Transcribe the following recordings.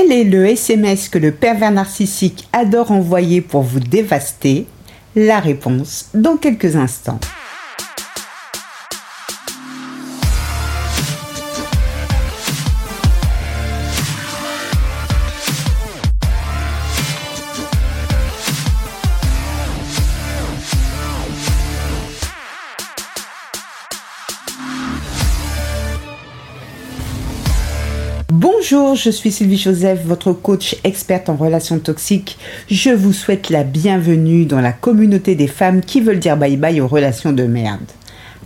Quel est le SMS que le pervers narcissique adore envoyer pour vous dévaster? La réponse dans quelques instants. Bonjour, je suis Sylvie Joseph, votre coach experte en relations toxiques. Je vous souhaite la bienvenue dans la communauté des femmes qui veulent dire bye bye aux relations de merde.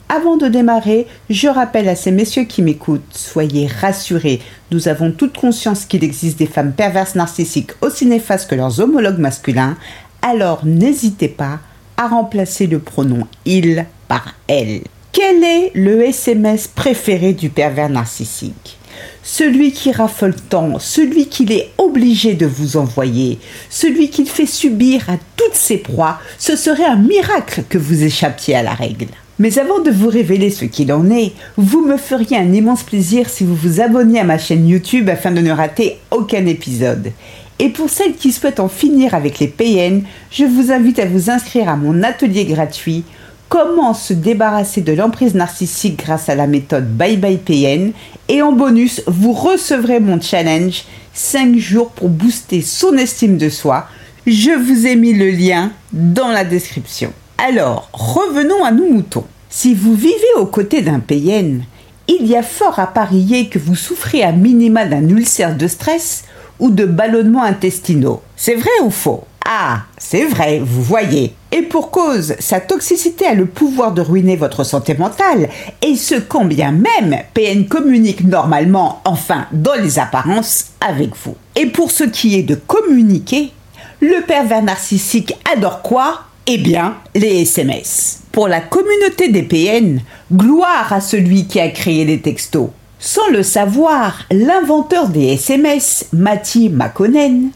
Avant de démarrer, je rappelle à ces messieurs qui m'écoutent, soyez rassurés, nous avons toute conscience qu'il existe des femmes perverses narcissiques aussi néfastes que leurs homologues masculins, alors n'hésitez pas à remplacer le pronom il par elle. Quel est le SMS préféré du pervers narcissique? Celui qui raffole tant, celui qu'il est obligé de vous envoyer, celui qu'il fait subir à toutes ses proies, ce serait un miracle que vous échappiez à la règle. Mais avant de vous révéler ce qu'il en est, vous me feriez un immense plaisir si vous vous abonniez à ma chaîne YouTube afin de ne rater aucun épisode. Et pour celles qui souhaitent en finir avec les PN, je vous invite à vous inscrire à mon atelier gratuit comment se débarrasser de l'emprise narcissique grâce à la méthode Bye Bye PN. Et en bonus, vous recevrez mon challenge 5 jours pour booster son estime de soi. Je vous ai mis le lien dans la description. Alors, revenons à nos moutons. Si vous vivez aux côtés d'un PN, il y a fort à parier que vous souffrez à minima d'un ulcère de stress ou de ballonnements intestinaux. C'est vrai ou faux? Ah, c'est vrai, vous voyez. Et pour cause, sa toxicité a le pouvoir de ruiner votre santé mentale, et ce quand bien même PN communique normalement, enfin dans les apparences, avec vous. Et pour ce qui est de communiquer, le pervers narcissique adore quoi? Eh bien, les SMS. Pour la communauté des PN, gloire à celui qui a créé les textos. Sans le savoir, l'inventeur des SMS, Mathieu Makonnen,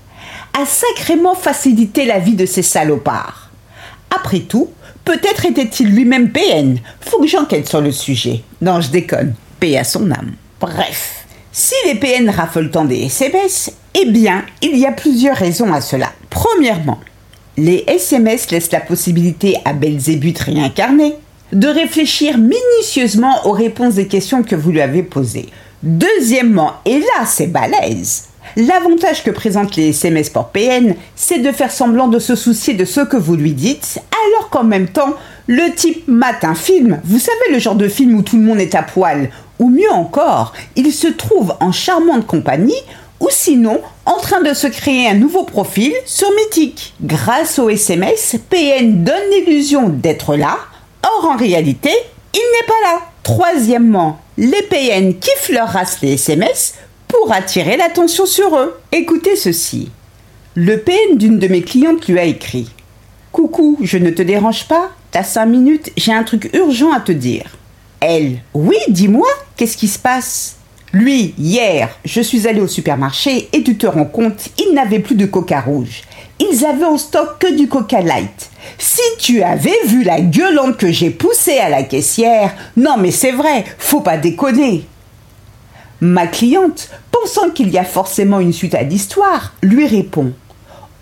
a sacrément facilité la vie de ces salopards. Après tout, peut-être était-il lui-même PN. Faut que j'enquête sur le sujet. Non, je déconne. Paix à son âme. Bref. Si les PN raffolent tant des SMS, eh bien, il y a plusieurs raisons à cela. Premièrement, les SMS laissent la possibilité à Belzébuth réincarné de réfléchir minutieusement aux réponses des questions que vous lui avez posées. Deuxièmement, et là c'est balèze, L'avantage que présentent les SMS pour PN, c'est de faire semblant de se soucier de ce que vous lui dites, alors qu'en même temps, le type mate un film, vous savez le genre de film où tout le monde est à poil, ou mieux encore, il se trouve en charmante compagnie, ou sinon en train de se créer un nouveau profil sur Mythique. Grâce au SMS, PN donne l'illusion d'être là, or en réalité, il n'est pas là. Troisièmement, les PN kiffent leur race les SMS pour attirer l'attention sur eux. Écoutez ceci. Le PN d'une de mes clientes lui a écrit Coucou, je ne te dérange pas? T'as cinq minutes, j'ai un truc urgent à te dire. Elle Oui, dis-moi, qu'est-ce qui se passe? Lui, hier, je suis allé au supermarché et tu te rends compte, il n'avait plus de coca rouge. Ils avaient en stock que du coca light. Si tu avais vu la gueulante que j'ai poussée à la caissière, non mais c'est vrai, faut pas déconner. Ma cliente, pensant qu'il y a forcément une suite à l'histoire, lui répond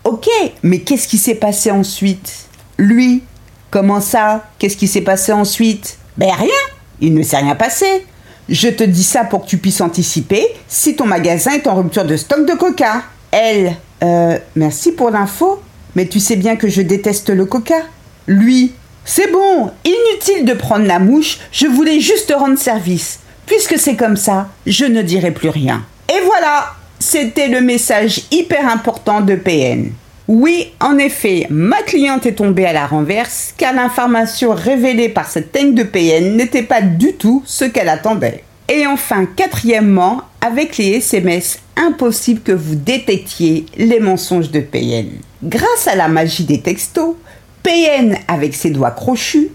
Ok, mais qu'est-ce qui s'est passé ensuite? Lui, comment ça? Qu'est-ce qui s'est passé ensuite? Ben rien, il ne s'est rien passé. Je te dis ça pour que tu puisses anticiper si ton magasin est en rupture de stock de coca. Elle, euh, merci pour l'info, mais tu sais bien que je déteste le coca. Lui, c'est bon, inutile de prendre la mouche, je voulais juste rendre service. Puisque c'est comme ça, je ne dirai plus rien. Et voilà, c'était le message hyper important de PN. Oui, en effet, ma cliente est tombée à la renverse car l'information révélée par cette teigne de PN n'était pas du tout ce qu'elle attendait. Et enfin, quatrièmement, avec les SMS, impossible que vous détectiez les mensonges de PN. Grâce à la magie des textos, PN, avec ses doigts crochus,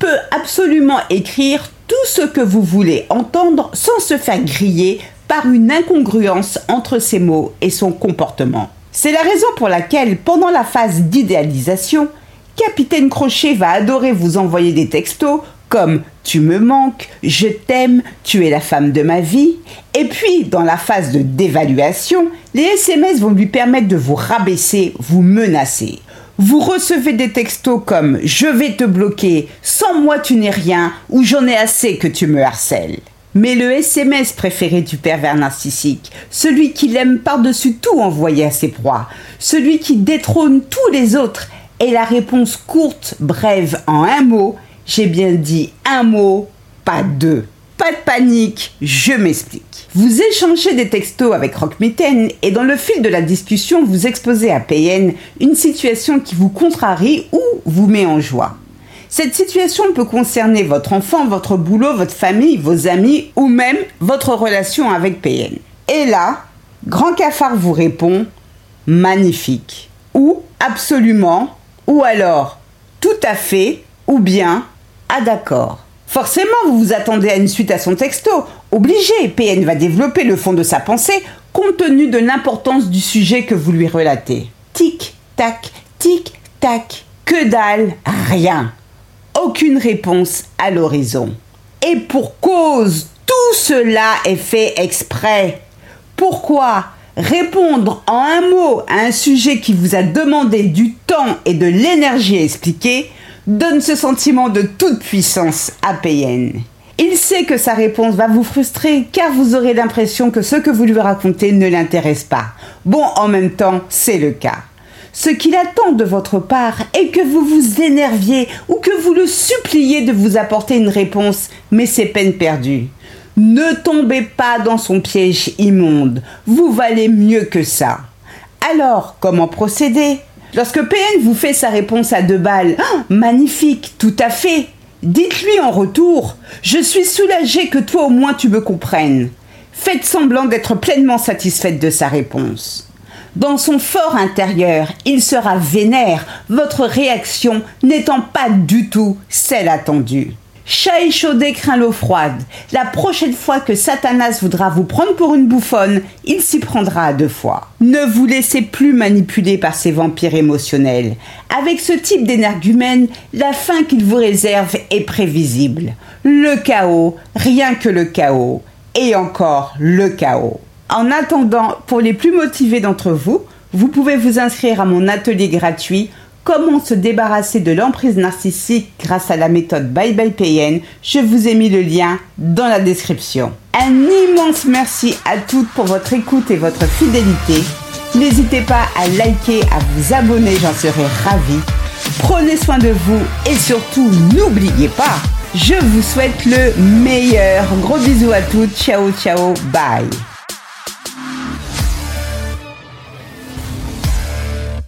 peut absolument écrire tout ce que vous voulez entendre sans se faire griller par une incongruence entre ses mots et son comportement. C'est la raison pour laquelle, pendant la phase d'idéalisation, Capitaine Crochet va adorer vous envoyer des textos comme tu me manques, je t'aime, tu es la femme de ma vie. Et puis, dans la phase de dévaluation, les SMS vont lui permettre de vous rabaisser, vous menacer. Vous recevez des textos comme je vais te bloquer, sans moi tu n'es rien ou j'en ai assez que tu me harcèles. Mais le SMS préféré du pervers narcissique, celui qui l'aime par-dessus tout envoyer à ses proies, celui qui détrône tous les autres, est la réponse courte, brève, en un mot. J'ai bien dit un mot, pas deux. Pas de panique, je m'explique. Vous échangez des textos avec Rockmitten et dans le fil de la discussion, vous exposez à PN une situation qui vous contrarie ou vous met en joie. Cette situation peut concerner votre enfant, votre boulot, votre famille, vos amis ou même votre relation avec PN. Et là, Grand Cafard vous répond magnifique ou absolument ou alors tout à fait ou bien ah d'accord. Forcément, vous vous attendez à une suite à son texto. Obligé, PN va développer le fond de sa pensée compte tenu de l'importance du sujet que vous lui relatez. Tic, tac, tic, tac. Que dalle, rien aucune réponse à l'horizon. Et pour cause, tout cela est fait exprès. Pourquoi répondre en un mot à un sujet qui vous a demandé du temps et de l'énergie à expliquer donne ce sentiment de toute puissance à PN. Il sait que sa réponse va vous frustrer car vous aurez l'impression que ce que vous lui racontez ne l'intéresse pas. Bon, en même temps, c'est le cas. Ce qu'il attend de votre part est que vous vous énerviez ou que vous le suppliez de vous apporter une réponse, mais c'est peine perdue. Ne tombez pas dans son piège immonde, vous valez mieux que ça. Alors, comment procéder? Lorsque PN vous fait sa réponse à deux balles, ah, magnifique, tout à fait. Dites-lui en retour, je suis soulagé que toi au moins tu me comprennes. Faites semblant d'être pleinement satisfaite de sa réponse. Dans son fort intérieur, il sera vénère, votre réaction n'étant pas du tout celle attendue. Chat échaudé craint l'eau froide. La prochaine fois que Satanas voudra vous prendre pour une bouffonne, il s'y prendra à deux fois. Ne vous laissez plus manipuler par ces vampires émotionnels. Avec ce type d'énergumène, la fin qu'il vous réserve est prévisible. Le chaos, rien que le chaos. Et encore le chaos. En attendant, pour les plus motivés d'entre vous, vous pouvez vous inscrire à mon atelier gratuit Comment se débarrasser de l'emprise narcissique grâce à la méthode Bye Bye. Je vous ai mis le lien dans la description. Un immense merci à toutes pour votre écoute et votre fidélité. N'hésitez pas à liker, à vous abonner, j'en serai ravie. Prenez soin de vous et surtout n'oubliez pas, je vous souhaite le meilleur. Gros bisous à toutes. Ciao, ciao, bye.